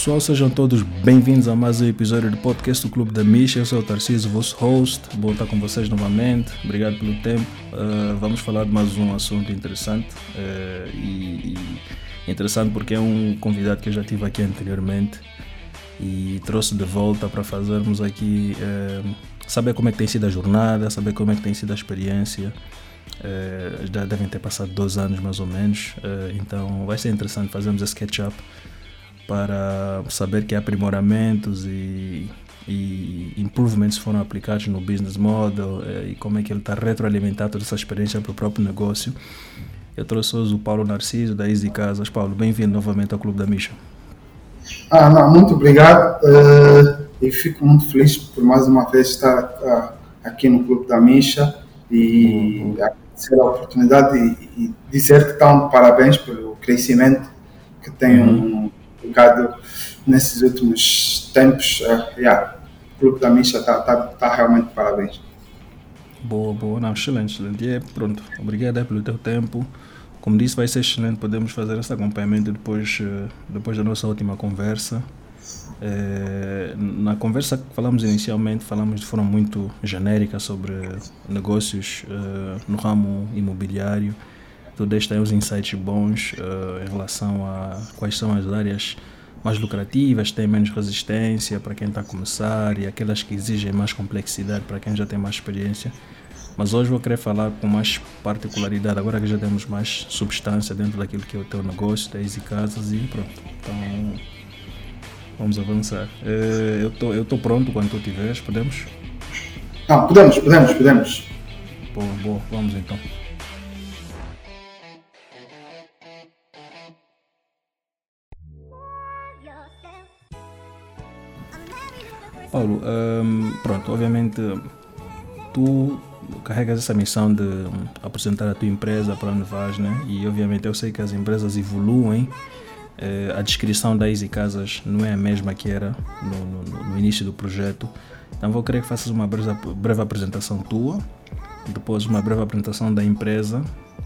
pessoal, sejam todos bem-vindos a mais um episódio do podcast do Clube da Misha. Eu sou o Tarcísio, vosso host. Bom estar com vocês novamente. Obrigado pelo tempo. Uh, vamos falar de mais um assunto interessante. Uh, e, e, interessante porque é um convidado que eu já tive aqui anteriormente e trouxe de volta para fazermos aqui uh, saber como é que tem sido a jornada, saber como é que tem sido a experiência. já devem ter passado dois anos mais ou menos, então vai ser interessante fazermos esse catch-up para saber que aprimoramentos e, e improvements foram aplicados no business model eh, e como é que ele está retroalimentando toda essa experiência para o próprio negócio. Eu trouxe hoje o Paulo Narciso, da Easy Casas. Paulo, bem-vindo novamente ao Clube da Misha. Ah, não, muito obrigado uh, e fico muito feliz por mais uma vez estar uh, aqui no Clube da Misha e uhum. agradecer a oportunidade e, e dizer que estão parabéns pelo crescimento que tem uhum. um bocado nesses últimos tempos. Uh, yeah, o Clube da Misha está tá, tá realmente parabéns. Boa, boa, não, excelente, excelente. E é, pronto, obrigado pelo teu tempo. Como disse, vai ser excelente, podemos fazer esse acompanhamento depois, eh, depois da nossa última conversa. É, na conversa que falamos inicialmente, falamos de forma muito genérica sobre negócios é, no ramo imobiliário tu deste aí uns insights bons uh, em relação a quais são as áreas mais lucrativas, têm menos resistência para quem está a começar e aquelas que exigem mais complexidade para quem já tem mais experiência. Mas hoje vou querer falar com mais particularidade, agora que já temos mais substância dentro daquilo que é o teu negócio, da Easy Casas e pronto. Então vamos avançar. Uh, eu tô, estou pronto quando tu estiveres, podemos? Não, podemos, podemos, podemos. Boa, boa, vamos então. Paulo, um, pronto, obviamente tu carregas essa missão de apresentar a tua empresa para onde vais, né? E obviamente eu sei que as empresas evoluem. Eh, a descrição da Easy Casas não é a mesma que era no, no, no início do projeto. Então vou querer que faças uma breve, breve apresentação tua, depois uma breve apresentação da empresa,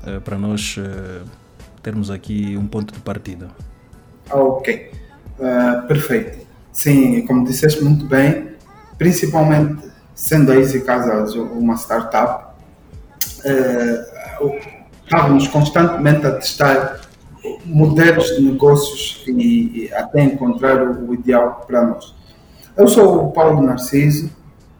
eh, para nós eh, termos aqui um ponto de partida. Ok, uh, perfeito. Sim, como disseste muito bem, principalmente sendo a Easy Casas uma startup, uh, estávamos constantemente a testar modelos de negócios e, até encontrar o, ideal para nós. Eu sou o Paulo Narciso,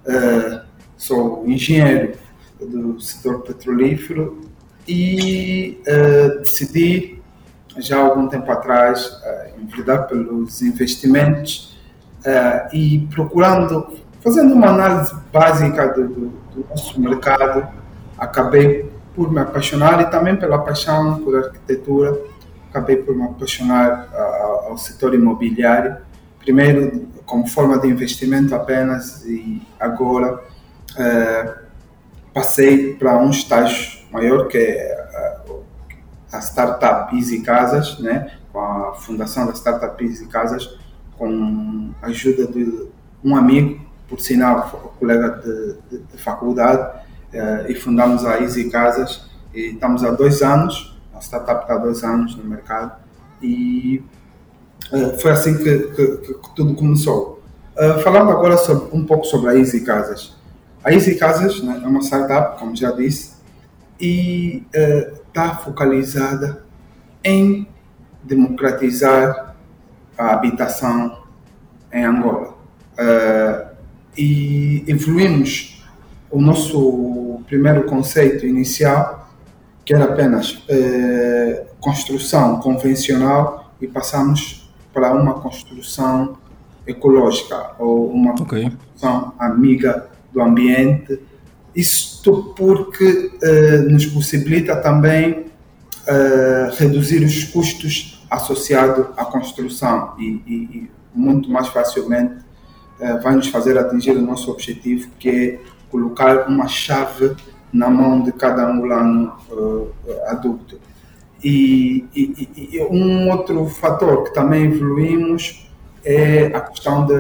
uh, sou engenheiro do setor petrolífero e uh, decidi já há algum tempo atrás uh, enveredar pelos investimentos uh, e procurando, fazendo uma análise básica do, do, do, nosso mercado, acabei por me apaixonar e também pela paixão por arquitetura, acabei por me apaixonar uh, ao setor imobiliário, primeiro como forma de investimento apenas e agora uh, passei para um estágio maior que é a startup Easy Casas, né, com a fundação da startup Easy Casas, com a ajuda de um amigo, por sinal, colega de, de, de faculdade, eh, e fundamos a Easy Casas. E estamos há dois anos, a startup está há dois anos no mercado, e eh, foi assim que, que, que, tudo começou. Uh, falando agora sobre, um pouco sobre a Easy Casas. A Easy Casas né, é uma startup, como já disse, e está uh, focalizada em democratizar a habitação em Angola. Uh, e evoluímos o nosso primeiro conceito inicial, que era apenas uh, construção convencional, e passamos para uma construção ecológica ou uma okay. construção amiga do ambiente. Isto porque uh, nos possibilita também reduzir os custos associado à construção e, e, e muito mais facilmente uh, vai nos fazer atingir o nosso objetivo, que é colocar uma chave na mão de cada angolano uh, adulto. E, e, e, um outro fator que também evoluímos é a questão de,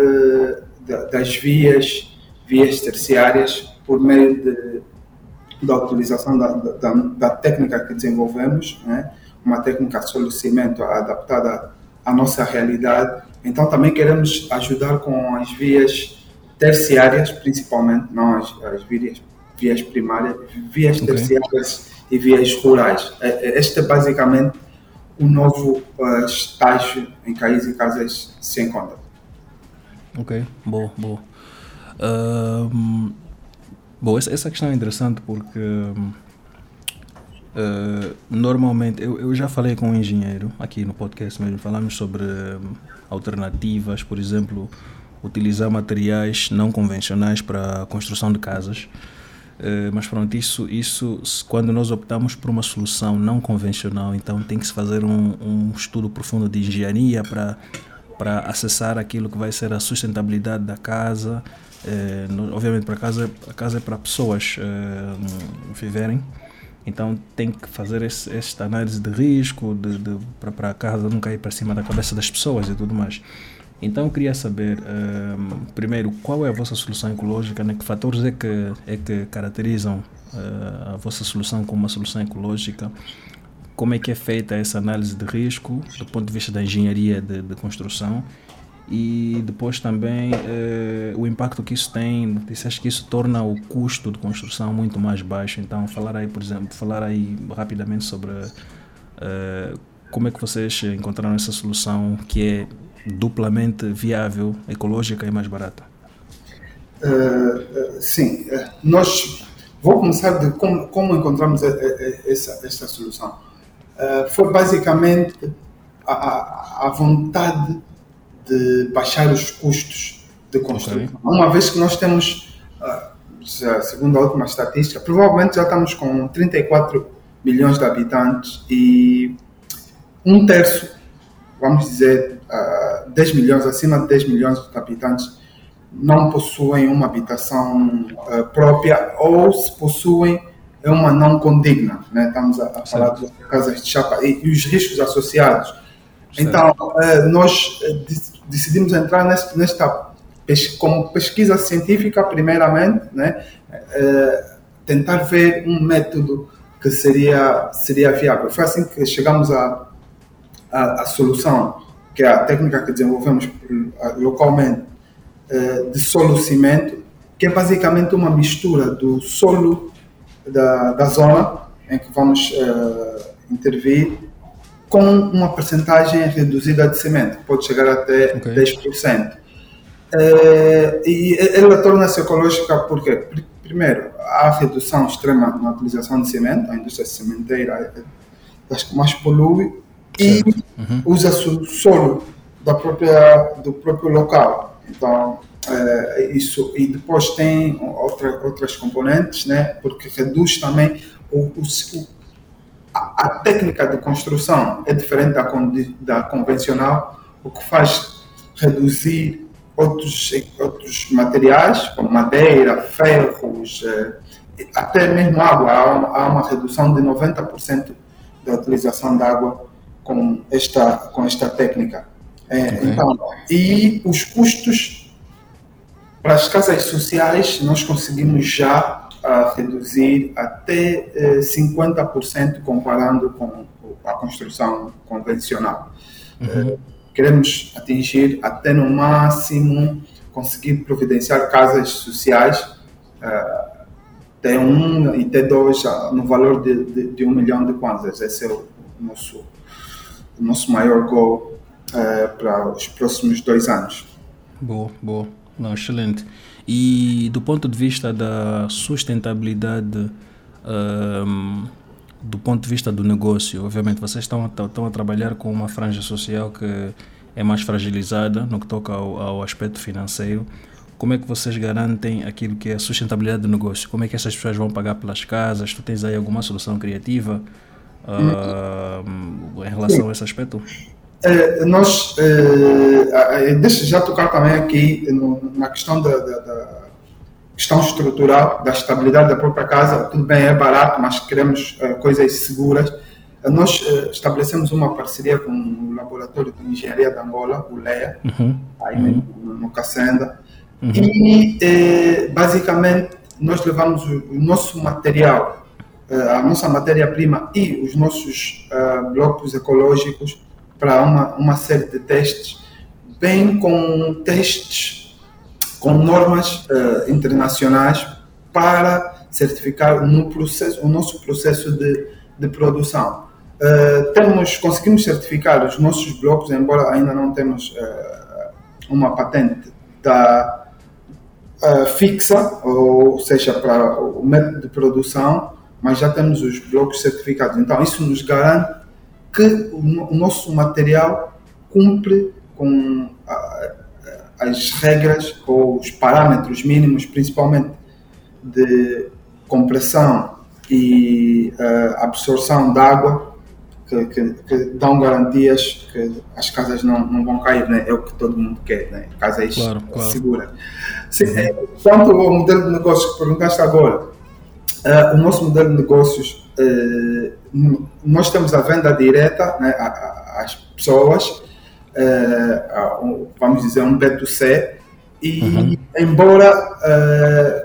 de, das vias, vias terciárias, por meio de, da utilização da, da, da técnica que desenvolvemos, né? Uma técnica de solucimento adaptada à nossa realidade, Então também queremos ajudar com as vias terciárias, principalmente, não as, as vias, vias primárias, vias okay. terciárias e vias rurais. É, é, este é basicamente o novo uh, estágio em que as casas se encontram. Ok, boa, boa. Uh, bom, essa, essa questão é interessante porque uh, normalmente eu, eu já falei com um engenheiro aqui no podcast mesmo, falamos sobre alternativas, por exemplo, utilizar materiais não convencionais para a construção de casas. Uh, mas pronto, isso, isso quando nós optamos por uma solução não convencional, então tem que se fazer um, um estudo profundo de engenharia para para acessar aquilo que vai ser a sustentabilidade da casa. Uh, obviamente, para casa, a casa é para pessoas uh, viverem, então tem que fazer esse, esta análise de risco de, de para a casa não cair para cima da cabeça das pessoas e tudo mais. Então queria saber, um, primeiro, qual é a vossa solução ecológica, né? que fatores é que, é que caracterizam uh, a vossa solução como uma solução ecológica, como é que é feita essa análise de risco do ponto de vista da engenharia de, de construção e depois também uh, o impacto que isso tem, disseste que isso torna o custo de construção muito mais baixo, então falar aí, por exemplo, falar aí rapidamente sobre uh, como é que vocês encontraram essa solução que é duplamente viável, ecológica e mais barata? Uh, sim, uh, nós vou começar de como, como encontramos essa, essa solução. Foi basicamente a, a, vontade de baixar os custos de construção. Okay. Uma vez que nós temos, já, segundo a última estatística, provavelmente já estamos com 34 milhões de habitantes e um terço, vamos dizer, uh, 10 milhões, acima de 10 milhões de habitantes, não possuem uma habitação uh, própria ou se possuem é uma não condigna, né? estamos a, a falar de casas de chapa e, e os riscos associados. Certo. Então, nós decidimos entrar nesta, nesta como pesquisa científica, primeiramente, né? Uh, tentar ver um método que seria, seria viável. Foi assim que chegamos à a, a, a, solução que é a técnica que desenvolvemos localmente eh, de solo-cimento, que é basicamente uma mistura do solo da, da zona em que vamos uh, intervir com uma percentagem reduzida de cimento, que pode chegar até okay. 10%. Uh, eh, e ela torna-se ecológica porque, primeiro, há redução extrema na utilização de cimento, a indústria cimenteira é das que mais polui, e uhum. usa-se o solo da própria, do próprio local. Então, é, isso. E depois tem outra, outras componentes, né? porque reduz também o, o a, a, técnica de construção é diferente da, da convencional, o que faz reduzir outros, outros materiais, como madeira, ferros, é, até mesmo água. Há uma, há uma redução de 90% da utilização de água com esta, com esta técnica. É, okay. então, e os custos para as casas sociais, nós conseguimos já uh, reduzir até uh, eh, 50% comparando com a construção convencional. Uhum. Uh, queremos atingir até no máximo conseguir providenciar casas sociais uh, T1 e T2 no valor de, de, de, um milhão de kwanzas. Esse é o nosso, o nosso maior goal para os próximos dois anos. Boa, boa. Não, excelente. E do ponto de vista da sustentabilidade, um, do ponto de vista do negócio, obviamente vocês estão, estão a trabalhar com uma franja social que é mais fragilizada no que toca ao, ao aspecto financeiro. Como é que vocês garantem aquilo que é a sustentabilidade do negócio? Como é que essas pessoas vão pagar pelas casas? Tu tens aí alguma solução criativa uh, em relação a esse aspecto? É, nós, é, deixa já tocar também aqui no, na questão da, da, da, questão estrutural, da estabilidade da própria casa. Tudo bem, é barato, mas queremos é, coisas seguras. Nós estabelecemos uma parceria com o Laboratório de Engenharia de Angola, o LEA, uhum. aí uhum. no, no Cacenda. Uhum. E, basicamente, nós levamos o, o nosso material, a nossa matéria-prima e os nossos blocos ecológicos para uma, uma série de testes vem com testes, com normas uh, internacionais para certificar no processo, o nosso processo de, de produção. Uh, temos, conseguimos certificar os nossos blocos, embora ainda não temos uh, uma patente da, uh, fixa, ou seja, para o método de produção, mas já temos os blocos certificados. Então, isso nos garante que o, nosso material cumpre com as regras ou os parâmetros mínimos, principalmente de compressão e uh, absorção de água que, que, que, dão garantias que as casas não, não vão cair, né? é o que todo mundo quer, né? casas claro, claro. seguras. Sim, é, quanto ao modelo de negócios que perguntaste agora, uh, o nosso modelo de negócios, uh, nós temos a venda direta né, às pessoas, uh, vamos dizer um B2C, e uhum. embora,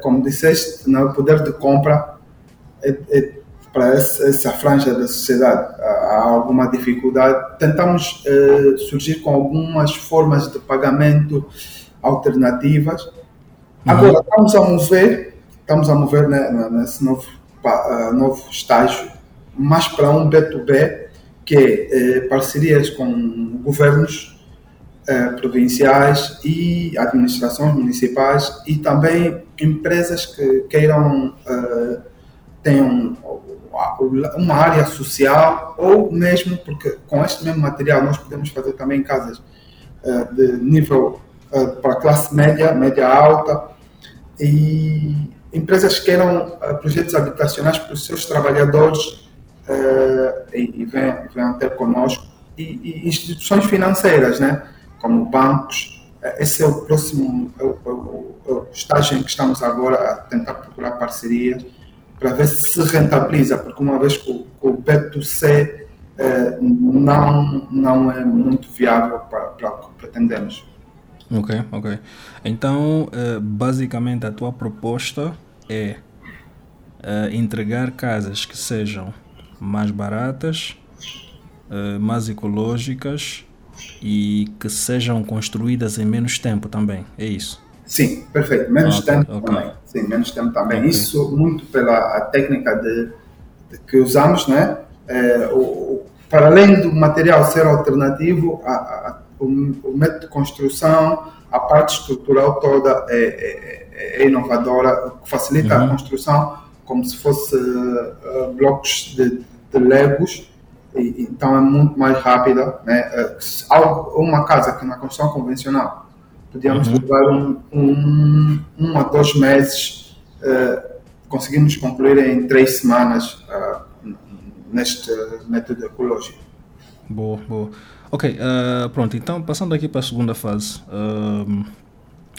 como disseste, no poder de compra é, é, para essa franja da sociedade há alguma dificuldade, tentamos surgir com algumas formas de pagamento alternativas. Uhum. Agora estamos a mover, estamos a mover né, nesse novo, uh, novo estágio, mais para um B2B, que é parcerias com governos eh, provinciais e administrações municipais e também empresas que queiram uh, tenham uma área social ou mesmo porque com este mesmo material nós podemos fazer também casas de nível para classe média, média alta e empresas que queiram projetos habitacionais para os seus trabalhadores e, e venham ter conosco e, e instituições financeiras, né? como bancos. Esse é o próximo é o, é o, é o estágio em que estamos agora a tentar procurar parcerias para ver se rentabiliza, porque uma vez que o, o B2C eh, não, não é muito viável para, para o que pretendemos. Ok, ok. Então, eh, basicamente, a tua proposta é eh, entregar casas que sejam mais baratas, mais ecológicas e que sejam construídas em menos tempo também, é isso? Sim, perfeito. Menos okay, tempo okay. também. Sim, menos tempo também. Okay. Isso muito pela técnica de, de, que usamos, né? É, o, para além do material ser alternativo, a, a, o, o, método de construção, a parte estrutural toda é, é, é inovadora, o que facilita uhum. a construção como se fosse uh, blocos de, de legos então é muito mais rápida. Né? É, uma casa que na construção convencional podíamos uhum. levar um, um, um a dois meses, uh, conseguimos concluir em três semanas uh, neste método ecológico. Boa, boa. Ok, uh, pronto, então passando aqui para a segunda fase uh,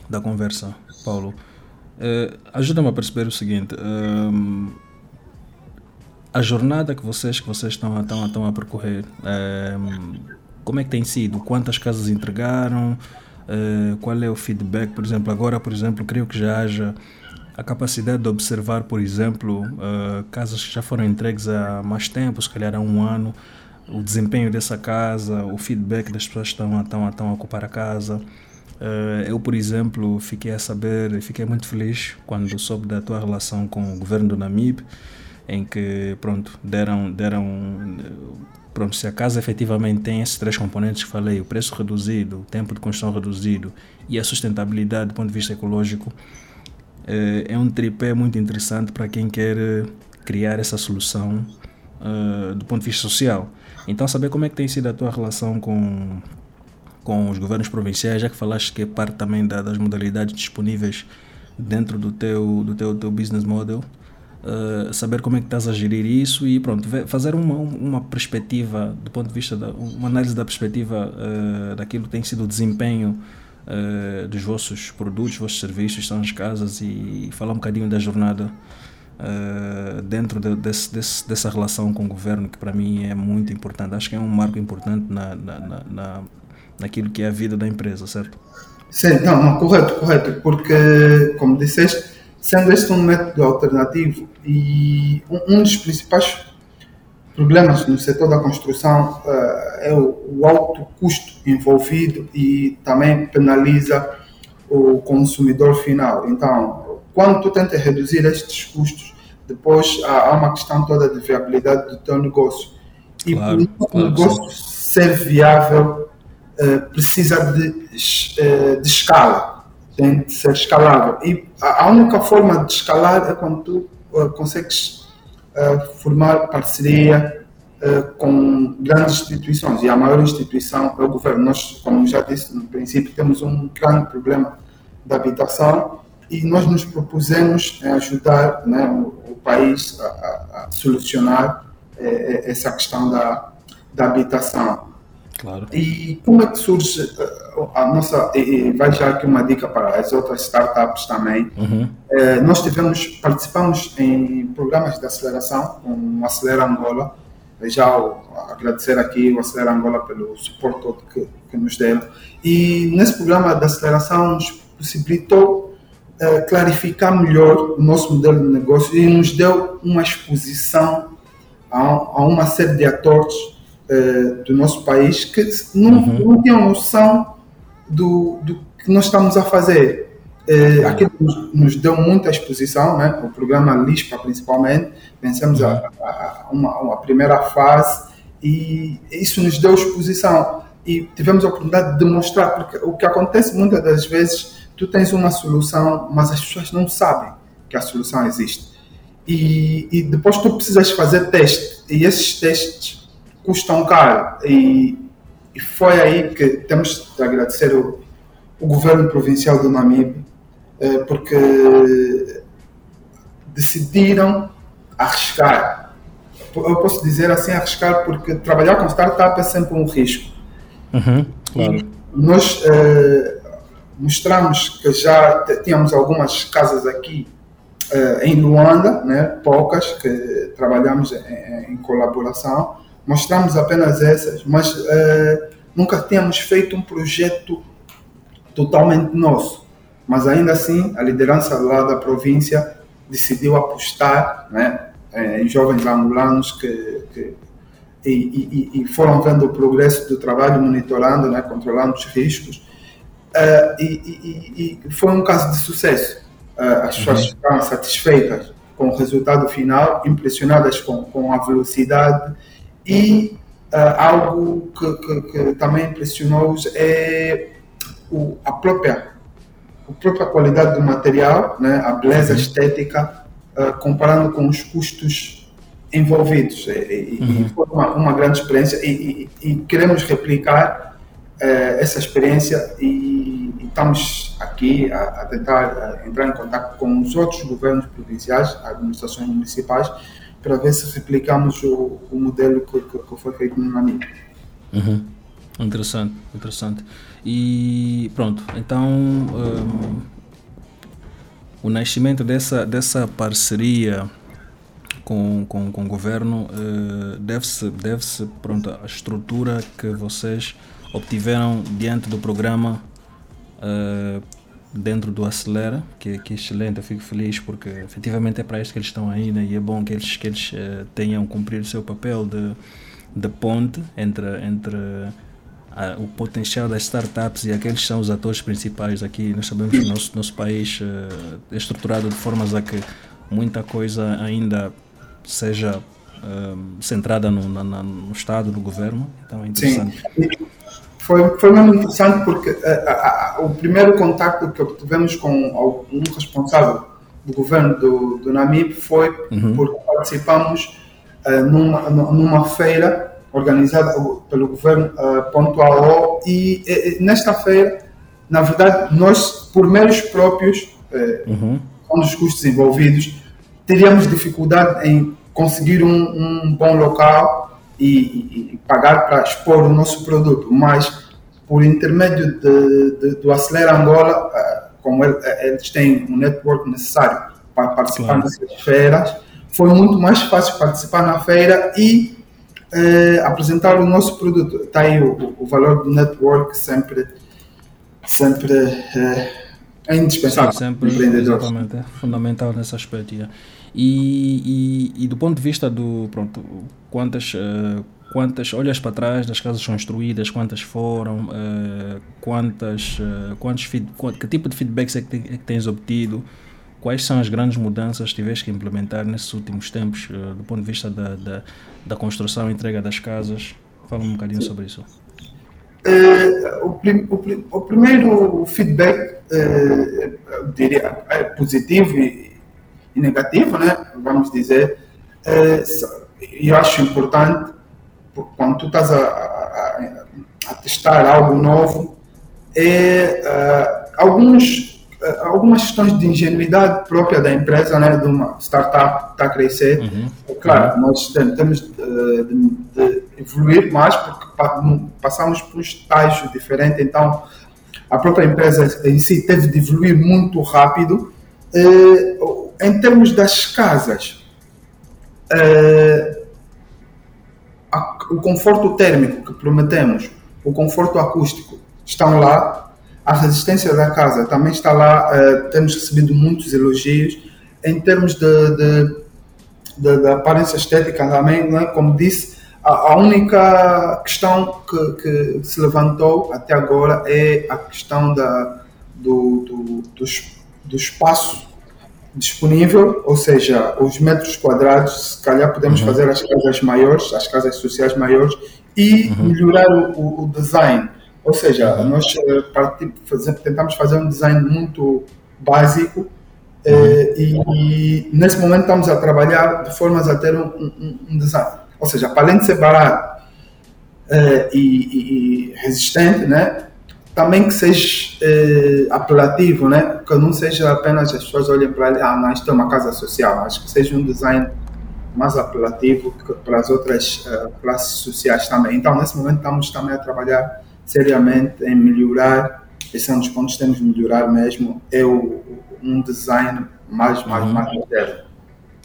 da conversa, Paulo, uh, ajuda-me a perceber o seguinte a jornada que vocês que vocês estão, estão, estão a percorrer, é, como é que tem sido? Quantas casas entregaram? É, qual é o feedback? Por exemplo, agora, por exemplo, creio que já haja a capacidade de observar, por exemplo, casas que já foram entregues há mais tempo, se calhar há um ano, o desempenho dessa casa, o feedback das pessoas que estão, estão, estão a ocupar a casa. Uh, eu, por exemplo, fiquei a saber, fiquei muito feliz quando soube da tua relação com o governo do Namib em que pronto, deram, deram pronto, se a casa efetivamente tem esses três componentes que falei, o preço reduzido, o tempo de construção reduzido e a sustentabilidade do ponto de vista ecológico, é, é um tripé muito interessante para quem quer eh, criar essa solução do ponto de vista social. Então, saber como é que tem sido a tua relação com, com os governos provinciais, já que falaste que é parte também da, das modalidades disponíveis dentro do teu, do teu, teu business model, Uh, saber como é que estás a gerir isso e pronto, fazer uma, uma perspectiva do ponto de vista, da, uma análise da perspectiva uh, daquilo que tem sido o desempenho uh, dos vossos produtos, vossos serviços, são as casas e falar um bocadinho da jornada dentro de, desse, desse, dessa relação com o governo que para mim é muito importante. Acho que é um marco importante na, na, na, na naquilo que é a vida da empresa, certo? Sim, não, não correto, correto, porque como disseste sendo este um método alternativo e um, um dos principais problemas no setor da construção uh, é o, o, alto custo envolvido e também penaliza o consumidor final. Então, quando tu tentas reduzir estes custos, depois há, uma questão toda de viabilidade do teu negócio. E claro, para negócio ser viável, uh, precisa de, uh, de escala, tem de ser escalável. E a, única forma de escalar é quando tu consegues formar parceria com grandes instituições e a maior instituição é o governo. Nós, como já disse no princípio, temos um grande problema da habitação e nós nos propusemos ajudar né, país a, a, a solucionar eh, essa questão da, da habitação. Claro. E como é que surge eh, a nossa. E vai já aqui uma dica para as outras startups também. Uhum. É, nós tivemos, participamos em programas de aceleração, com o Acelera Angola. Já agradecer aqui o Acelera Angola pelo suporte todo que, que nos deram. E nesse programa de aceleração nos possibilitou é, clarificar melhor o nosso modelo de negócio e nos deu uma exposição a, a uma série de atores uh, do nosso país que não, uhum. não tinham noção do, do que nós estamos a fazer. Uh, aquilo nos, nos, deu muita exposição, né? o programa LISPA principalmente, vencemos a, a, uma, uma primeira fase e isso nos deu exposição e tivemos a oportunidade de demonstrar, porque o que acontece muitas das vezes, tu tens uma solução, mas as pessoas não sabem que a solução existe. E, e depois tu precisas fazer testes, e esses testes custam caro. E, e foi aí que temos de agradecer o, o governo provincial do Namibe, eh, porque decidiram arriscar. Eu posso dizer assim, arriscar, porque trabalhar com startup é sempre um risco. Uhum, claro. Nós eh, mostramos que já tínhamos algumas casas aqui eh, em Luanda, né, poucas, que trabalhamos em, em colaboração, mostramos apenas essas, mas uh, nunca tínhamos feito um projeto totalmente nosso. Mas ainda assim, a liderança lá da província decidiu apostar né, em jovens angolanos que, que e, e, e, foram vendo o progresso do trabalho, monitorando, né, controlando os riscos. Uh, e, e, foi um caso de sucesso. Uh, as pessoas uhum. ficaram satisfeitas com o resultado final, impressionadas com, com a velocidade e uh, algo que, que, que também impressionou-os é o, a própria a própria qualidade do material, né, a beleza uhum. estética, comparando com os custos envolvidos. E, uhum. e foi uma, uma, grande experiência e, e, e queremos replicar uh, essa experiência e, estamos aqui a, a tentar entrar em contato com os outros governos provinciais, administrações municipais, para ver se replicamos o, o modelo que, que, que, foi feito no Namíbia. Uhum. Interessante, interessante. E pronto, então um, o nascimento dessa, dessa parceria com, com, com o governo uh, deve-se deve pronto, a estrutura que vocês obtiveram diante do programa uh, dentro do Acelera, que, que é excelente, eu fico feliz porque efetivamente é para isso que eles estão aí né? e é bom que eles, que eles uh, tenham cumprido o seu papel de, de ponte entre, entre uh, o potencial das startups e aqueles que são os atores principais aqui. Nós sabemos que o nosso, nosso país uh, é estruturado de formas a que muita coisa ainda seja centrada no, na, no Estado, no governo, então é interessante. Sim foi, foi mesmo interessante porque eh, a, a, o primeiro contato que obtivemos com um responsável do governo do, do Namib foi uhum. porque participamos uh, numa, numa feira organizada pelo governo uh, Pontual e, e, nesta feira, na verdade, nós, por meios próprios, uh, uhum. com os custos envolvidos, teríamos dificuldade em conseguir um, um bom local e, e pagar para expor o nosso produto, mas por intermédio de, de, do Acelera Angola, eh, como eh, eles têm um network necessário para participar claro. dessas feiras, foi muito mais fácil participar na feira e eh, apresentar o nosso produto. Está aí o, o, valor do network sempre, sempre é indispensável. Sim, sempre, exatamente, é fundamental nesse aspecto. Yeah. E, e, e, do ponto de vista do pronto, quantas uh, quantas olhas para trás das casas construídas, quantas foram, uh, quantas, uh, quantos feed, que tipo de feedbacks é que, é que, tens obtido, quais são as grandes mudanças que tiveste que implementar nesses últimos tempos, uh, do ponto de vista da, da, da, construção e entrega das casas. Fala um bocadinho sobre isso. o, prim, o, o, primeiro feedback, eu diria, é positivo e, e negativo, né? vamos dizer. E eu acho importante quando tu estás a, a, a testar algo novo, é uh, alguns, uh, algumas questões de ingenuidade própria da empresa, né, de uma startup que está a crescer. Uhum. É claro, uhum. nós temos de, de, de, evoluir mais porque passamos por um estágio diferente, então a própria empresa em si teve de evoluir muito rápido. Uh, em termos das casas, a, o conforto térmico que prometemos, o conforto acústico estão lá, a resistência da casa também está lá, uh, temos recebido muitos elogios. Em termos de, de, de, de aparência estética também, né, como disse, a, a única questão que, que, se levantou até agora é a questão da, do, do, do, do espaço disponível, ou seja, os metros quadrados, se calhar podemos uhum. fazer as casas maiores, as casas sociais maiores e uhum. melhorar o, o, design. Ou seja, uhum. nós eh, partir, fazer, tentamos fazer um design muito básico eh, e, e, nesse momento estamos a trabalhar de formas a ter um, um, um design. Ou seja, para além de ser barato eh, e, e, resistente, né? Também que seja eh, apelativo, né? Que não seja apenas as pessoas olhem para ah, não, isto é uma casa social. Acho que seja um design mais apelativo para as outras uh, classes sociais também. Então, nesse momento, estamos também a trabalhar seriamente em melhorar, esse é um dos pontos que temos de melhorar mesmo, é o, um design mais, mais, uhum. mais moderno.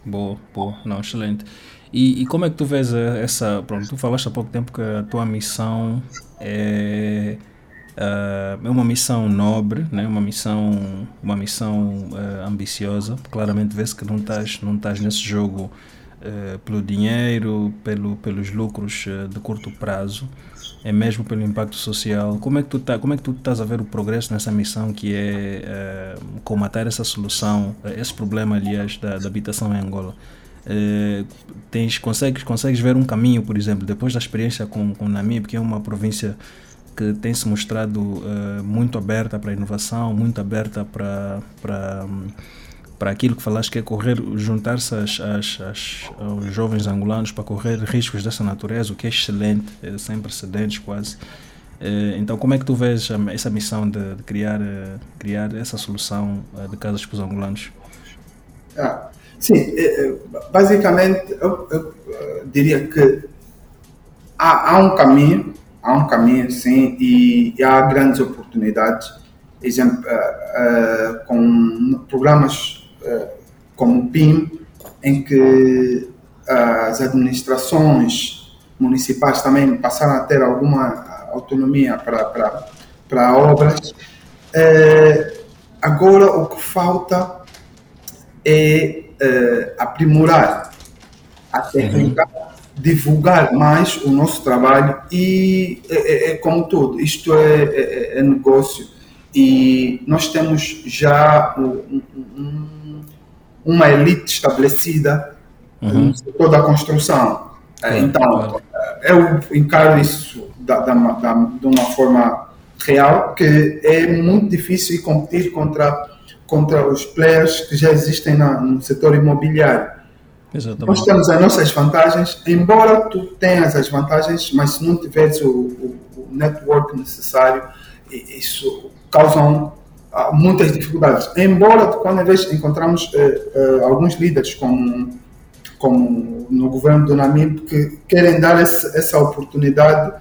Boa, boa, não, excelente. E, e, como é que tu vês eh, essa, pronto, tu falaste há pouco tempo que a tua missão é Uh, é uma missão nobre, né? uma missão, uma missão uh, ambiciosa. Claramente vê-se que não estás, não estás nesse jogo uh, pelo dinheiro, pelo, pelos lucros de curto prazo, é mesmo pelo impacto social. Como é que tu tá, como é que tu estás a ver o progresso nessa missão que é uh, comatar essa solução, esse problema aliás da, da habitação em Angola? tens consegues consegues ver um caminho, por exemplo, depois da experiência com com Namib, que é uma província que tem se mostrado uh, muito aberta para a inovação, muito aberta para, para, para aquilo que falaste que é correr, juntar-se às, às, às, aos jovens angolanos para correr riscos dessa natureza, o que é excelente, é sem precedentes quase. Uh, então, como é que tu vês essa missão de, de criar, uh, criar essa solução de casas para os angolanos? Ah, sim, basicamente eu, eu diria que há, há um caminho há um caminho sim e, e há grandes oportunidades. Exemplo, uh, uh, com programas uh, como o PIM, em que as administrações municipais também passaram a ter alguma autonomia para, para, para obras. agora o que falta é aprimorar a técnica divulgar mais o nosso trabalho e é, é, é como tudo, isto é, é, é, negócio e nós temos já um, um, uma elite estabelecida uhum. no setor da construção. É, então, eu encaro isso da, da, da, de uma forma real, que é muito difícil competir contra, contra os players que já existem na, no setor imobiliário. Exatamente. Nós temos as nossas vantagens, embora tu tenhas as vantagens, mas se não tiveres o, o, o network necessário, isso causa uh, muitas dificuldades. Embora quando às vezes encontramos uh, uh, alguns líderes como, como no governo do Namib que querem dar essa, essa oportunidade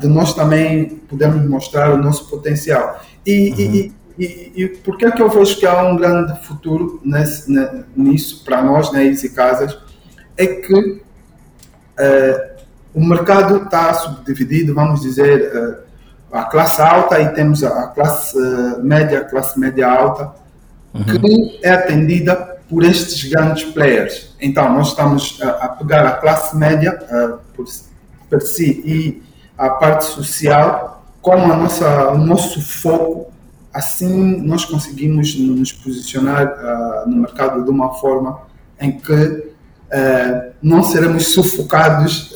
de nós também podermos mostrar o nosso potencial. E, uhum. e, e, e por que é que eu vejo que há um grande futuro nesse, nisso para nós, né, Easy Casas? É que uh, o mercado está subdividido, vamos dizer, uh, a classe alta e temos a classe uh, média, a classe média alta, uhum. que é atendida por estes grandes players. Então, nós estamos a, a pegar a classe média uh, por, por si e a parte social como a nossa, o nosso foco. Assim, nós conseguimos nos posicionar uh, no mercado de uma forma em que uh, não seremos sufocados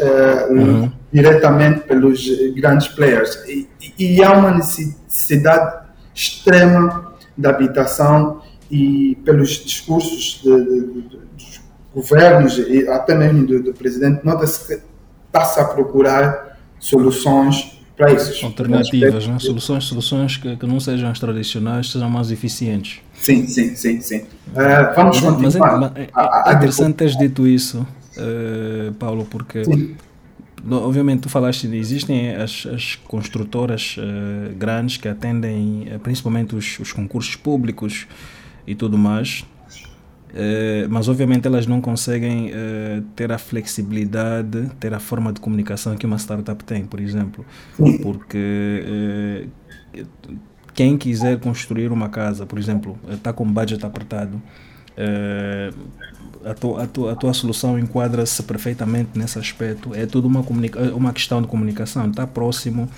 uhum. diretamente pelos grandes players. E, e há uma necessidade extrema da habitação e pelos discursos de, de, de, dos governos e até mesmo do, do presidente, nota-se que está-se a procurar soluções para isso. Alternativas, né? soluções, soluções que, que, não sejam as tradicionais, sejam mais eficientes. Sim, sim, sim, sim. Uh, vamos mas, continuar. Mas é, é, é interessante teres dito isso, uh, Paulo, porque sim. obviamente tu falaste, existem as, as construtoras uh, grandes que atendem principalmente os, os concursos públicos, e tudo mais. Uh, mas obviamente elas não conseguem uh, ter a flexibilidade, ter a forma de comunicação que uma startup tem, por exemplo. Porque uh, quem quiser construir uma casa, por exemplo, está com budget apertado, a, a, a tua solução enquadra-se perfeitamente nesse aspecto. É tudo uma, uma questão de comunicação. Está próximo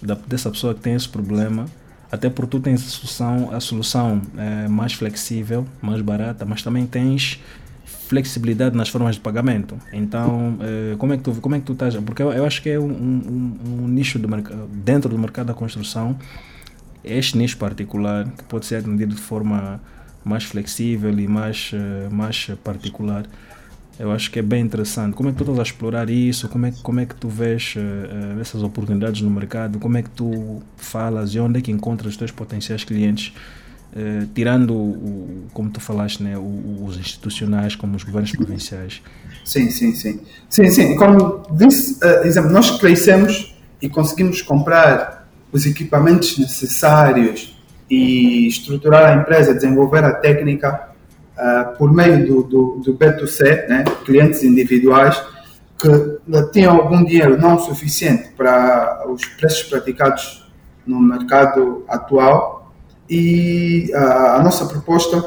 da, dessa pessoa que tem esse problema até porque tu tens a solução, a solução é, mais flexível, mais barata, mas também tens flexibilidade nas formas de pagamento. Então, é, como é que tu como é que tu estás? Porque eu, eu acho que é um, um, um nicho do dentro do mercado da construção, este nicho particular que pode ser atendido de forma mais flexível e mais uh, mais particular. Eu acho que é bem interessante. Como é que tu estás a explorar isso? Como é, como é que tu vês uh, essas oportunidades no mercado? Como é que tu falas e onde é que encontras os teus potenciais clientes? Uh, tirando, o, como tu falaste, né, os institucionais, como os governos provinciais. Sim, sim, sim. Sim, sim. Como disse, uh, exemplo, nós crescemos e conseguimos comprar os equipamentos necessários e estruturar a empresa, desenvolver a técnica uh, por meio do, do, do B2C, né, clientes individuais, que tinham algum dinheiro não suficiente para os preços praticados no mercado atual e a, a nossa proposta,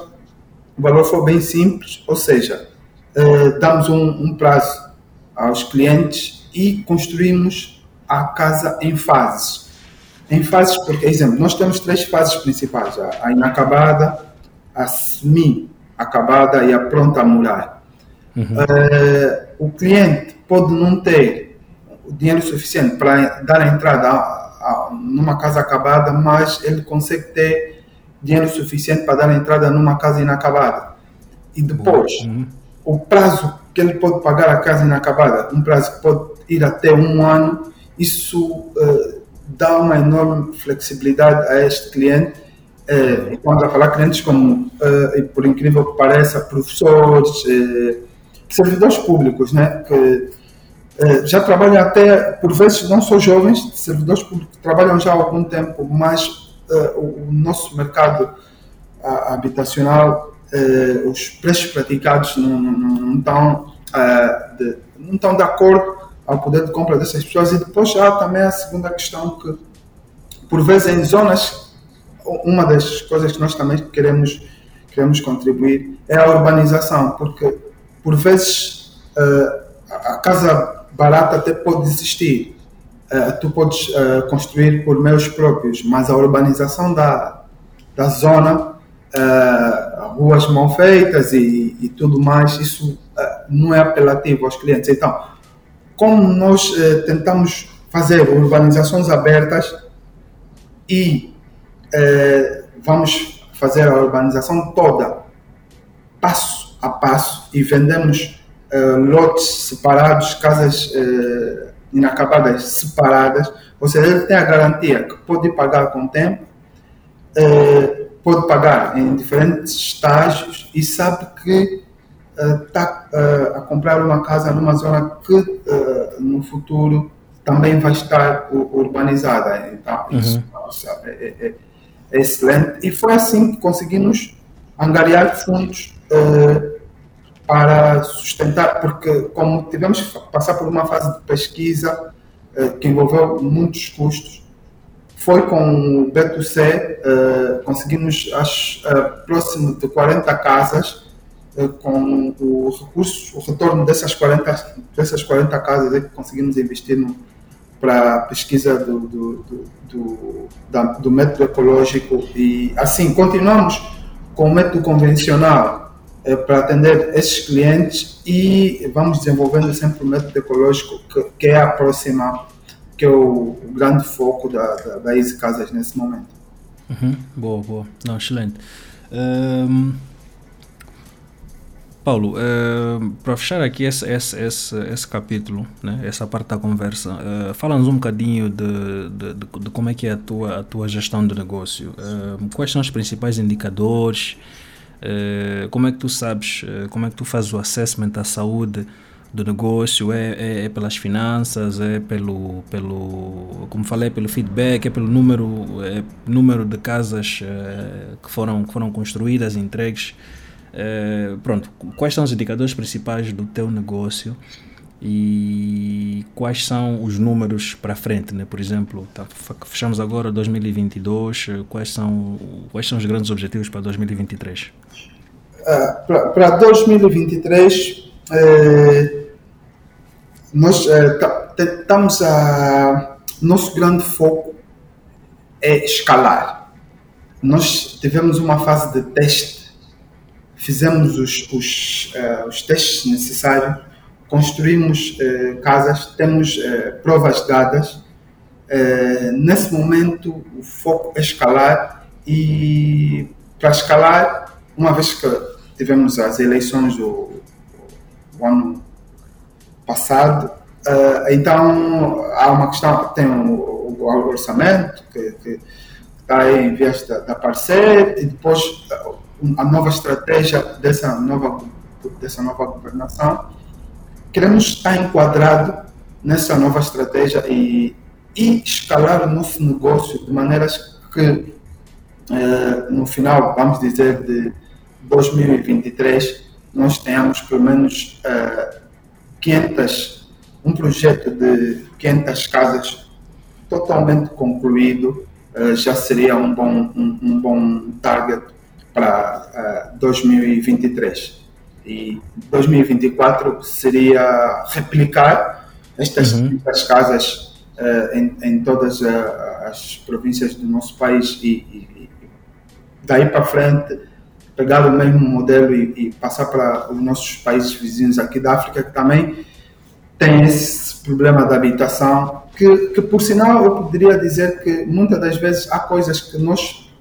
o valor foi bem simples, ou seja, uh, damos um, um prazo aos clientes e construímos a casa em fases. Em fases, porque, exemplo, nós temos três fases principais: a inacabada, a semi acabada e a pronta a morar. Uhum. Uh, o cliente pode não ter o dinheiro suficiente para dar a entrada a, a, numa casa acabada, mas ele consegue ter dinheiro suficiente para dar a entrada numa casa inacabada. E depois, uhum. o prazo que ele pode pagar a casa inacabada, um prazo que pode ir até um ano, isso uh, dá uma enorme flexibilidade a este cliente é, estamos a falar clientes como, é, por incrível que pareça, professores, é, servidores públicos, né, que já trabalham até, por vezes, não são jovens, servidores públicos trabalham já há algum tempo, mas o, nosso mercado habitacional, os preços praticados não, não, não, estão, de, não estão de acordo ao poder de compra dessas pessoas. E depois há também a segunda questão que, por vezes, em zonas uma das coisas que nós também queremos, queremos contribuir é a urbanização, porque por vezes uh, a casa barata até pode existir, uh, tu podes uh, construir por meios próprios, mas a urbanização da, da zona, ruas mal feitas e, e tudo mais, isso não é apelativo aos clientes. Então, como nós tentamos fazer urbanizações abertas e é, vamos fazer a urbanização toda, passo a passo, e vendemos é, lotes separados, casas é, inacabadas separadas, ou seja, ele tem a garantia que pode pagar com tempo, é, pode pagar em diferentes estágios e sabe que está a comprar uma casa numa zona que no futuro também vai estar urbanizada. Então, isso, uhum. é, é, excelente. E foi assim que conseguimos angariar fundos uh, para sustentar, porque como tivemos que passar por uma fase de pesquisa uh, que envolveu muitos custos, foi com o B2C, uh, conseguimos acho, próximo de 40 casas com o recurso, o retorno dessas 40, dessas 40 casas é que conseguimos investir para a pesquisa do, do, do, da, do método ecológico e assim continuamos com o método convencional é, para atender esses clientes e vamos desenvolvendo sempre o método ecológico que, que é a próxima, que é o, o grande foco da, da, da Easy Casas nesse momento. Uhum. Boa, boa. Não, excelente. Um, Paulo, uh, para fechar aqui esse, esse, esse, esse capítulo, né, essa parte da conversa, uh, fala-nos um bocadinho de, de, de, de, como é que é a tua, a tua gestão de negócio. Uh, quais são os principais indicadores? como é que tu sabes, como é que tu fazes o assessment da saúde do negócio? É, é, é, pelas finanças, é pelo, pelo, como falei, pelo feedback, é pelo número, é, número de casas que, foram, que foram construídas, entregues? Eh, pronto, quais são os indicadores principais do teu negócio e quais são os números para frente, né? Por exemplo, tá, fechamos agora 2022, eh, quais são quais são os grandes objetivos para 2023? Uh, para 2023 eh, nós estamos a nosso grande foco é escalar. Nós tivemos uma fase de teste fizemos os, os, uh, os testes necessários, construímos uh, casas, temos uh, provas dadas. nesse momento, o foco é escalar e para escalar, uma vez que tivemos as eleições do, do ano passado, então há uma questão, tem o, o orçamento que, que está em vias de, de aparecer e depois a nova estratégia dessa nova, dessa nova governação, queremos estar enquadrado nessa nova estratégia e, e escalar o nosso negócio de maneiras que, eh, no final, vamos dizer, de 2023, nós tenhamos pelo menos eh, 500, um projeto de 500 casas totalmente concluído, eh, já seria um bom, um, um bom target para uh, 2023. E 2024 seria replicar estas uhum. casas uh, em, em, todas uh, as províncias do nosso país e, e, e daí para frente pegar o mesmo modelo e, e, passar para os nossos países vizinhos aqui da África que também tem esse problema da habitação que, que por sinal eu poderia dizer que muitas das vezes há coisas que nós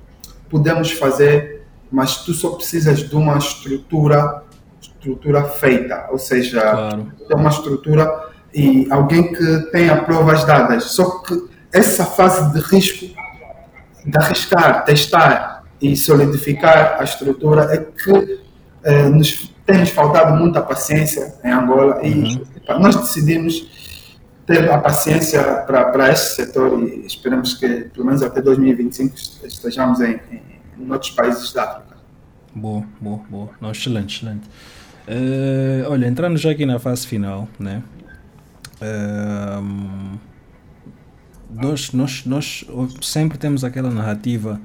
podemos fazer mas tu só precisas de uma estrutura estrutura feita, ou seja, claro. uma estrutura e alguém que tenha provas dadas. Só que essa fase de risco, de arriscar, testar e solidificar a estrutura é que eh, nos tem nos faltado muita paciência em Angola e uhum. nós decidimos ter a paciência para esse setor e esperamos que pelo menos até 2025 estejamos em, em, em outros países da África. Boa, boa, boa. Não, excelente, excelente. Uh, olha, entrando já aqui na fase final, né? Uh, nós, nós, nós sempre temos aquela narrativa.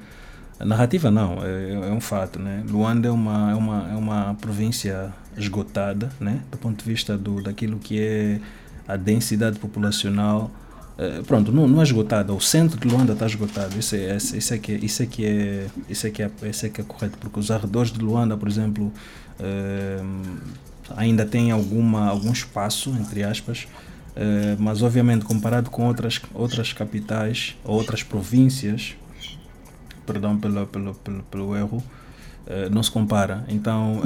Narrativa não, é, é, um fato, né? Luanda é uma, é, uma, é uma província esgotada, né? Do ponto de vista do, daquilo que é a densidade populacional Uh, pronto, não, não é esgotada, o centro de Luanda está esgotado, isso é, isso, é que, isso, é que é, isso, é que é, isso é que é correto, porque os arredores de Luanda, por exemplo, uh, ainda tem alguma, algum espaço, entre aspas, uh, mas obviamente comparado com outras, outras capitais, ou outras províncias, perdão pelo, pelo, pelo, pelo erro, não se compara. Então,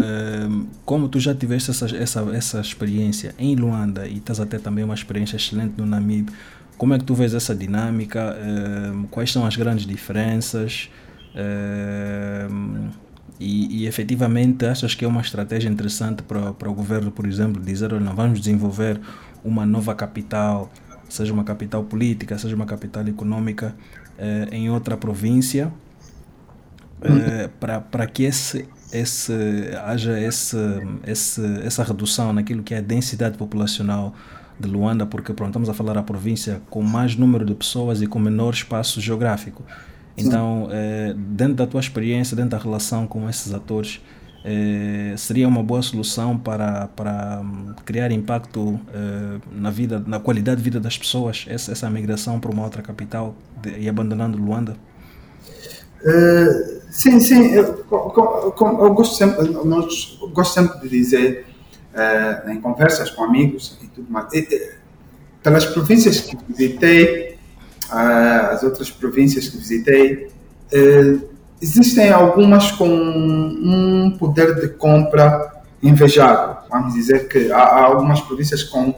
como tu já tiveste essa, essa, essa experiência em Luanda e estás até também uma experiência excelente no Namib, como é que tu vês essa dinâmica? Uh, quais são as grandes diferenças? Uh, e, e efetivamente achas que é uma estratégia interessante para, para o governo, por exemplo, dizer: olha, vamos desenvolver uma nova capital, seja uma capital política, seja uma capital econômica, uh, em outra província, uh, para, para que esse, esse, haja esse, esse, essa redução naquilo que é a densidade populacional de Luanda, porque pronto, estamos a falar a província com mais número de pessoas e com menor espaço geográfico. Então, eh, dentro da tua experiência, dentro da relação com esses atores, eh, seria uma boa solução para, para hum, criar impacto eh, na vida, na qualidade de vida das pessoas, essa, essa migração para uma outra capital de, e abandonando Luanda? Uh, sim, sim, eu, eu, gosto sempre, nós gosto sempre de dizer uh, em conversas com amigos e tudo mais, e, pelas províncias que visitei, uh, as outras províncias que visitei, existem algumas com um poder de compra invejável. Vamos dizer que há, há algumas províncias com,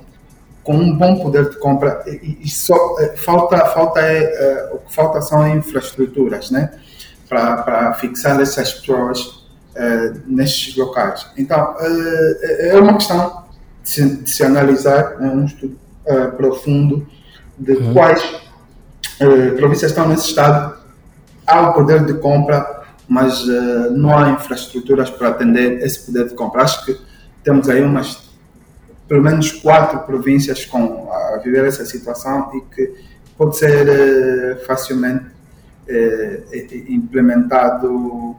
com um bom poder de compra e, e só eh, falta falta é, o que falta são infraestruturas, né, para fixar essas pessoas é, nestes locais. Então é, é uma questão de se, de se analisar, é um estudo profundo de uhum. quais províncias estão nesse estado há o poder de compra, mas não há infraestruturas para atender esse poder de compra. Acho que temos aí umas, pelo menos quatro províncias com, a viver essa situação e que pode ser facilmente implementado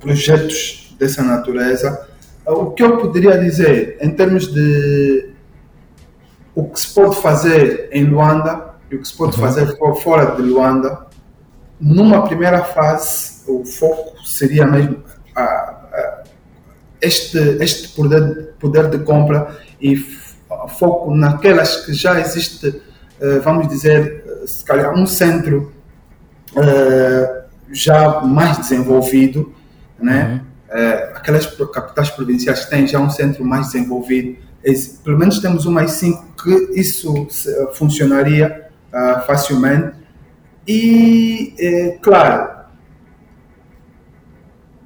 projetos dessa natureza. O que eu poderia dizer em termos de o que se pode fazer em Luanda e o que se pode uhum. fazer fora de Luanda, numa primeira fase, o foco seria mesmo a, a, este, este poder, poder de compra e foco naquelas que já existe, eh, vamos dizer, eh, se calhar um centro eh, já mais desenvolvido, né? Uhum. aquelas capitais provinciais têm já um centro mais desenvolvido, pelo menos temos umas cinco que isso funcionaria facilmente e, é, claro,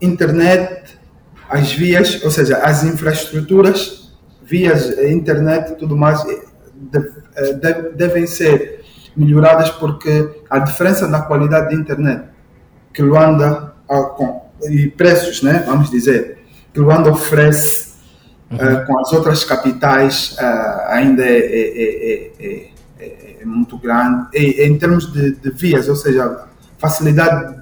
internet, as vias, ou seja, as infraestruturas, vias, internet e tudo mais, é, é, devem ser melhoradas porque a diferença na qualidade de internet que Luanda, e preços, né, vamos dizer, que Luanda oferece uhum. uh, com as outras capitais uh, ainda é, é, é, é muito grande. E, em termos de, de, vias, ou seja, facilidade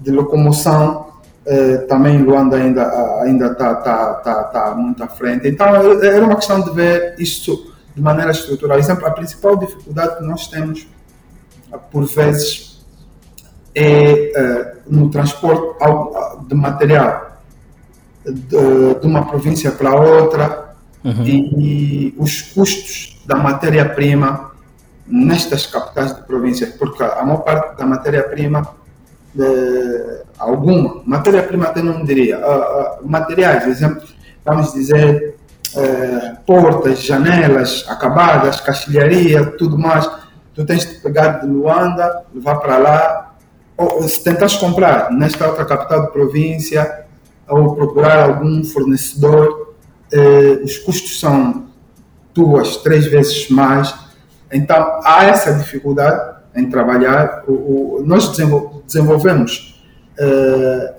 de locomoção, eh, também Luanda ainda ainda está tá, tá, tá muito à frente. Então, era uma questão de ver isso de maneira estrutural. Exemplo, a principal dificuldade que nós temos, por vezes, é eh, no transporte de material de, de uma província para outra uhum. e, e os custos da matéria-prima nestas capitais de províncias, porque a maior parte da matéria-prima, alguma, matéria-prima até não diria, uh, uh, materiais, exemplo, vamos dizer, uh, portas, janelas acabadas, caixilharia, tudo mais, tu tens de pegar de Luanda, levar para lá, se tentas comprar nesta outra capital de província, ou procurar algum fornecedor, eh, os custos são duas, três vezes mais então, há essa dificuldade em trabalhar. O, o, nós desenvolvemos uh,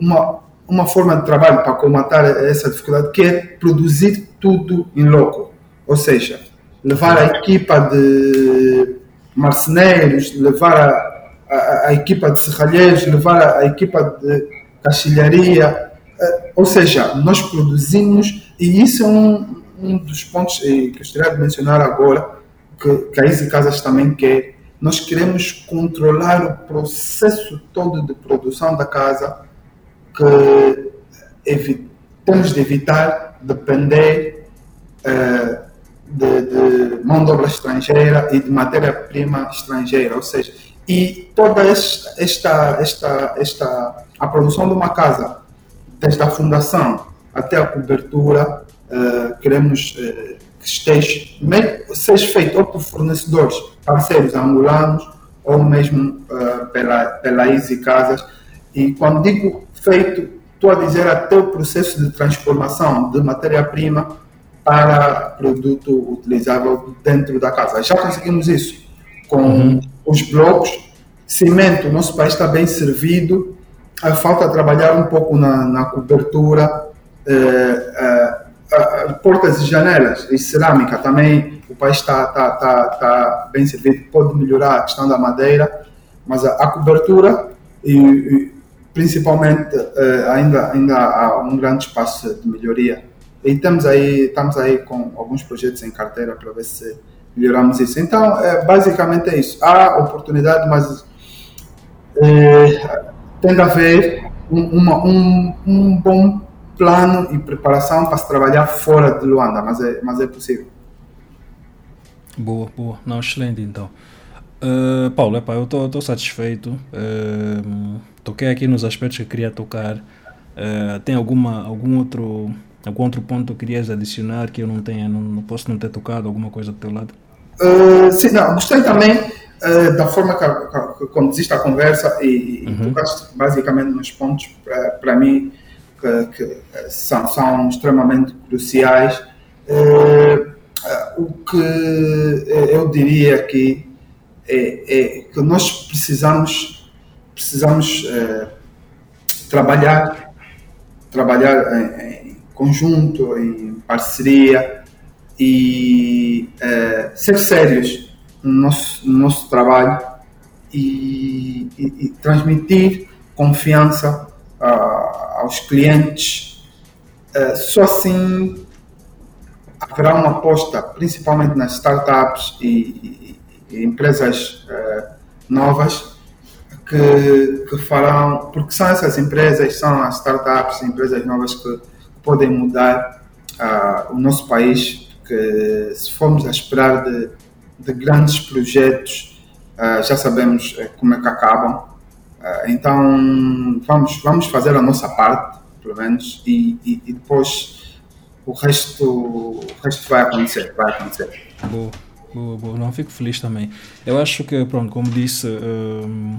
uma, uma forma de trabalho para combater essa dificuldade, que é produzir tudo em loco. Ou seja, levar a equipa de marceneiros, levar a, a, a equipa de serralheiros, levar a, a equipa de caixilharia. Uh, ou seja, nós produzimos, e isso é um, um dos pontos que eu gostaria de mencionar agora, que, que a Easy Casas também quer. Nós queremos controlar o processo todo de produção da casa, que temos de evitar depender uh, de, de, mão de obra estrangeira e de matéria-prima estrangeira, ou seja, e toda esta, esta, esta, a produção de uma casa, desde a fundação até a cobertura, uh, queremos uh, esteja, seja feito ou por fornecedores parceiros angolanos ou mesmo uh, pela, pela Easy Casas. E quando digo feito, estou a dizer até o processo de transformação de matéria-prima para produto utilizável dentro da casa. Já conseguimos isso com uhum. Os blocos. Cimento, nosso país está bem servido. A falta trabalhar um pouco na, na cobertura. Uh, uh, portas e janelas e cerâmica também o país está tá, tá, tá bem servido, pode melhorar a questão da madeira, mas a, a cobertura e, e principalmente uh, ainda, ainda há um grande espaço de melhoria. E estamos aí, estamos aí com alguns projetos em carteira para ver se melhoramos isso. Então, é, basicamente é isso. Há oportunidade, mas é, tem de haver um, uma, um, um bom plano e preparação para se trabalhar fora de Luanda, mas é, mas é possível. Boa, boa. Não, excelente então. Uh, Paulo, epá, eu estou satisfeito. Uh, toquei aqui nos aspectos que queria tocar. Uh, tem alguma, algum outro algum outro ponto que querias adicionar que eu não tenha, não, não posso não ter tocado, alguma coisa do teu lado? Uh, sim, não, gostei também uh, da forma que, que, conduziste a conversa e, uhum. tocaste basicamente nos pontos, para mim, que, que são, são, extremamente cruciais. Uh, o que eu diria aqui é, é que nós precisamos, precisamos trabalhar, trabalhar em, em conjunto, em parceria e é, ser sérios no nosso, no nosso trabalho e, e, e transmitir confiança uh, aos clientes. Uh, só assim haverá uma aposta, principalmente nas startups e, e empresas uh, novas, que, que farão, porque são essas empresas, são as startups, empresas novas que podem mudar uh, o nosso país que se formos a esperar de, de grandes projetos, uh, já sabemos uh, como é que acabam. Uh, então vamos, vamos fazer a nossa parte, pelo menos, e, e, e, depois o resto, o resto vai acontecer, vai acontecer. Boa, boa, boa. Não fico feliz também. Eu acho que, pronto, como disse, um,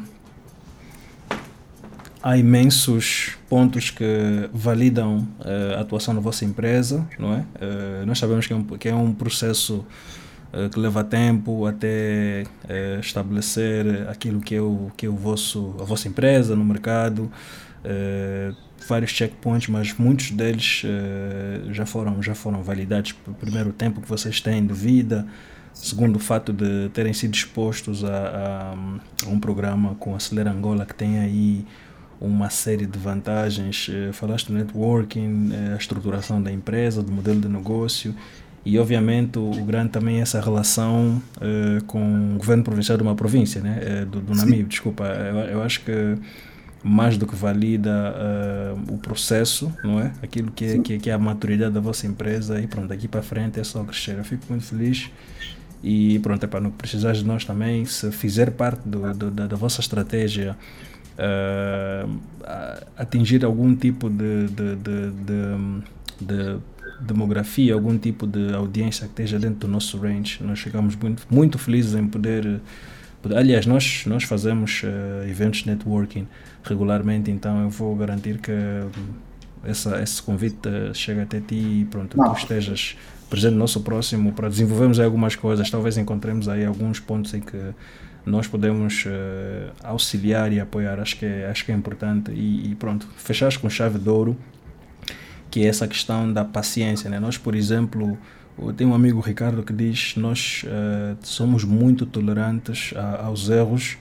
há imensos pontos que validam uh, a atuação da vossa empresa, não é? Uh, nós sabemos que é um, que é um processo uh, que leva tempo até estabelecer aquilo que é, o, que é o vosso, a vossa empresa no mercado, vários checkpoints, mas muitos deles já, foram, já foram validados. Primeiro, tempo que vocês têm de vida, segundo o fato de terem sido expostos a, a, a um programa com Acelera Angola que tem aí uma série de vantagens. Eh, falaste do networking, eh, a estruturação da empresa, do modelo de negócio e, obviamente, o grande também é essa relação uh, com o governo provincial de uma província, né? do, do Namíbia. Desculpa, eu, eu, acho que mais do que valida uh, o processo, não é? Aquilo que é, que, que, é a maturidade da vossa empresa e pronto, daqui para frente é só crescer. Eu fico muito feliz e pronto, é para não precisar de nós também, se fizer parte do, do, da, da vossa estratégia uh, atingir algum tipo de, de, de, de, demografia, algum tipo de audiência que esteja dentro do nosso range. Nós ficamos muito, muito felizes em poder. aliás, nós, nós fazemos uh, eventos networking regularmente, então eu vou garantir que essa, esse convite uh, chega até ti e pronto, tu estejas presente no nosso próximo para desenvolvermos algumas coisas. Talvez encontremos aí alguns pontos em que nós podemos uh, auxiliar e apoiar, acho que é, acho que é importante. E, e pronto, fechar com chave de ouro, que é essa questão da paciência. Né? Nós, por exemplo, tenho um amigo Ricardo que diz nós uh, somos muito tolerantes a, aos erros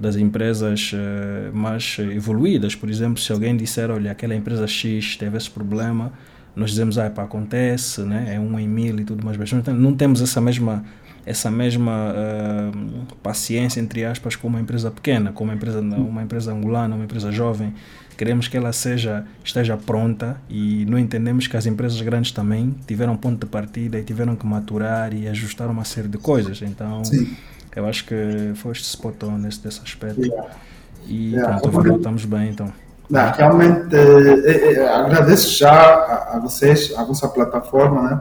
das empresas uh, mais evoluídas. Por exemplo, se alguém disser, olha, aquela empresa X teve esse problema, nós dizemos, ah, pá, acontece, né? é um em mil e tudo mais, mas não temos essa mesma essa mesma uh, paciência, entre aspas, com uma empresa pequena, com uma empresa, uma empresa angolana, uma empresa jovem. Queremos que ela seja, esteja pronta e não entendemos que as empresas grandes também tiveram ponto de partida e tiveram que maturar e ajustar uma série de coisas. Então, Sim. eu acho que foste spot on nesse, desse aspecto. Yeah. E yeah. pronto, voltamos bem então. Não, realmente eh, eh, agradeço já a, a, vocês, a vossa plataforma, né?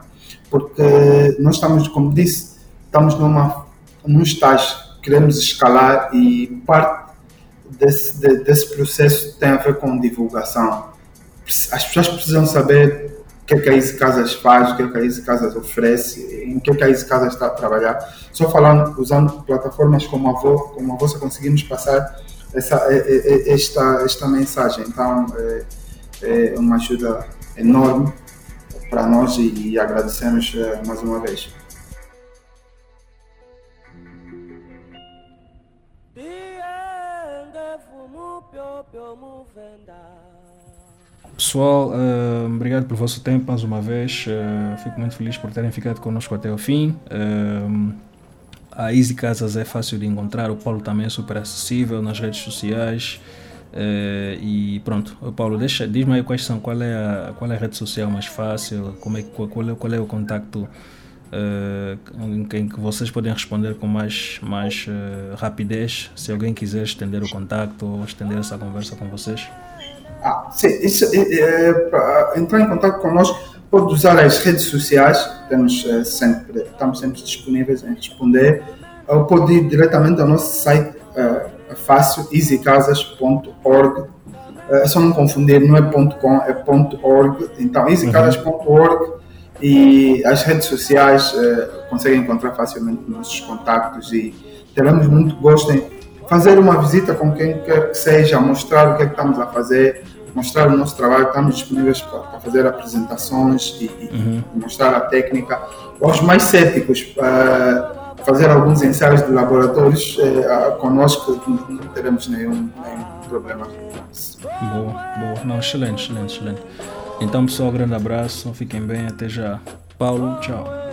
porque nós estamos, como disse, estamos numa, num estágio, queremos escalar e parte desse, de, desse processo tem a ver com divulgação. As pessoas precisam saber o que, é que a Easy Casas faz, o que, é que a Easy Casas oferece, em que, é que a Easy Casas está a trabalhar. Só falando, usando plataformas como a, Vo, como a vossa, conseguimos passar essa, esta, esta mensagem. Então, é, é uma ajuda enorme para nós e, agradecemos é, mais uma vez. Pessoal, uh, obrigado pelo vosso tempo mais uma vez. Uh, fico muito feliz por terem ficado conosco até o fim. Uh, a Easy Casas é fácil de encontrar, o Paulo também é super acessível nas redes sociais. e pronto, Paulo, deixa, diz-me aí quais são, qual é, a, qual é a rede social mais fácil, como é, qual, é, qual é o contacto em que vocês podem responder com mais, mais rapidez, se alguém quiser estender o contacto ou estender essa conversa com vocês. Ah, sim, isso, é, é, para entrar em contato connosco, pode usar as redes sociais, temos, é, sempre, estamos sempre disponíveis em responder, ou pode ir diretamente ao nosso site, é fácil, easycasas.org. É só não confundir, não é .com, é .org. Então, easycasas.org e as redes sociais é, conseguem encontrar facilmente nossos contactos e teremos muito gosto em fazer uma visita com quem quer que seja, mostrar o que é que estamos a fazer, mostrar o nosso trabalho, estamos disponíveis para, fazer apresentações e, uhum. e, mostrar a técnica. Os mais céticos, uh, fazer alguns ensaios de laboratórios uh, conosco, não teremos nenhum, nenhum problema. Boa, boa. Não, excelente, excelente, excelente. Então, pessoal, grande abraço, fiquem bem, até já. Paulo, tchau.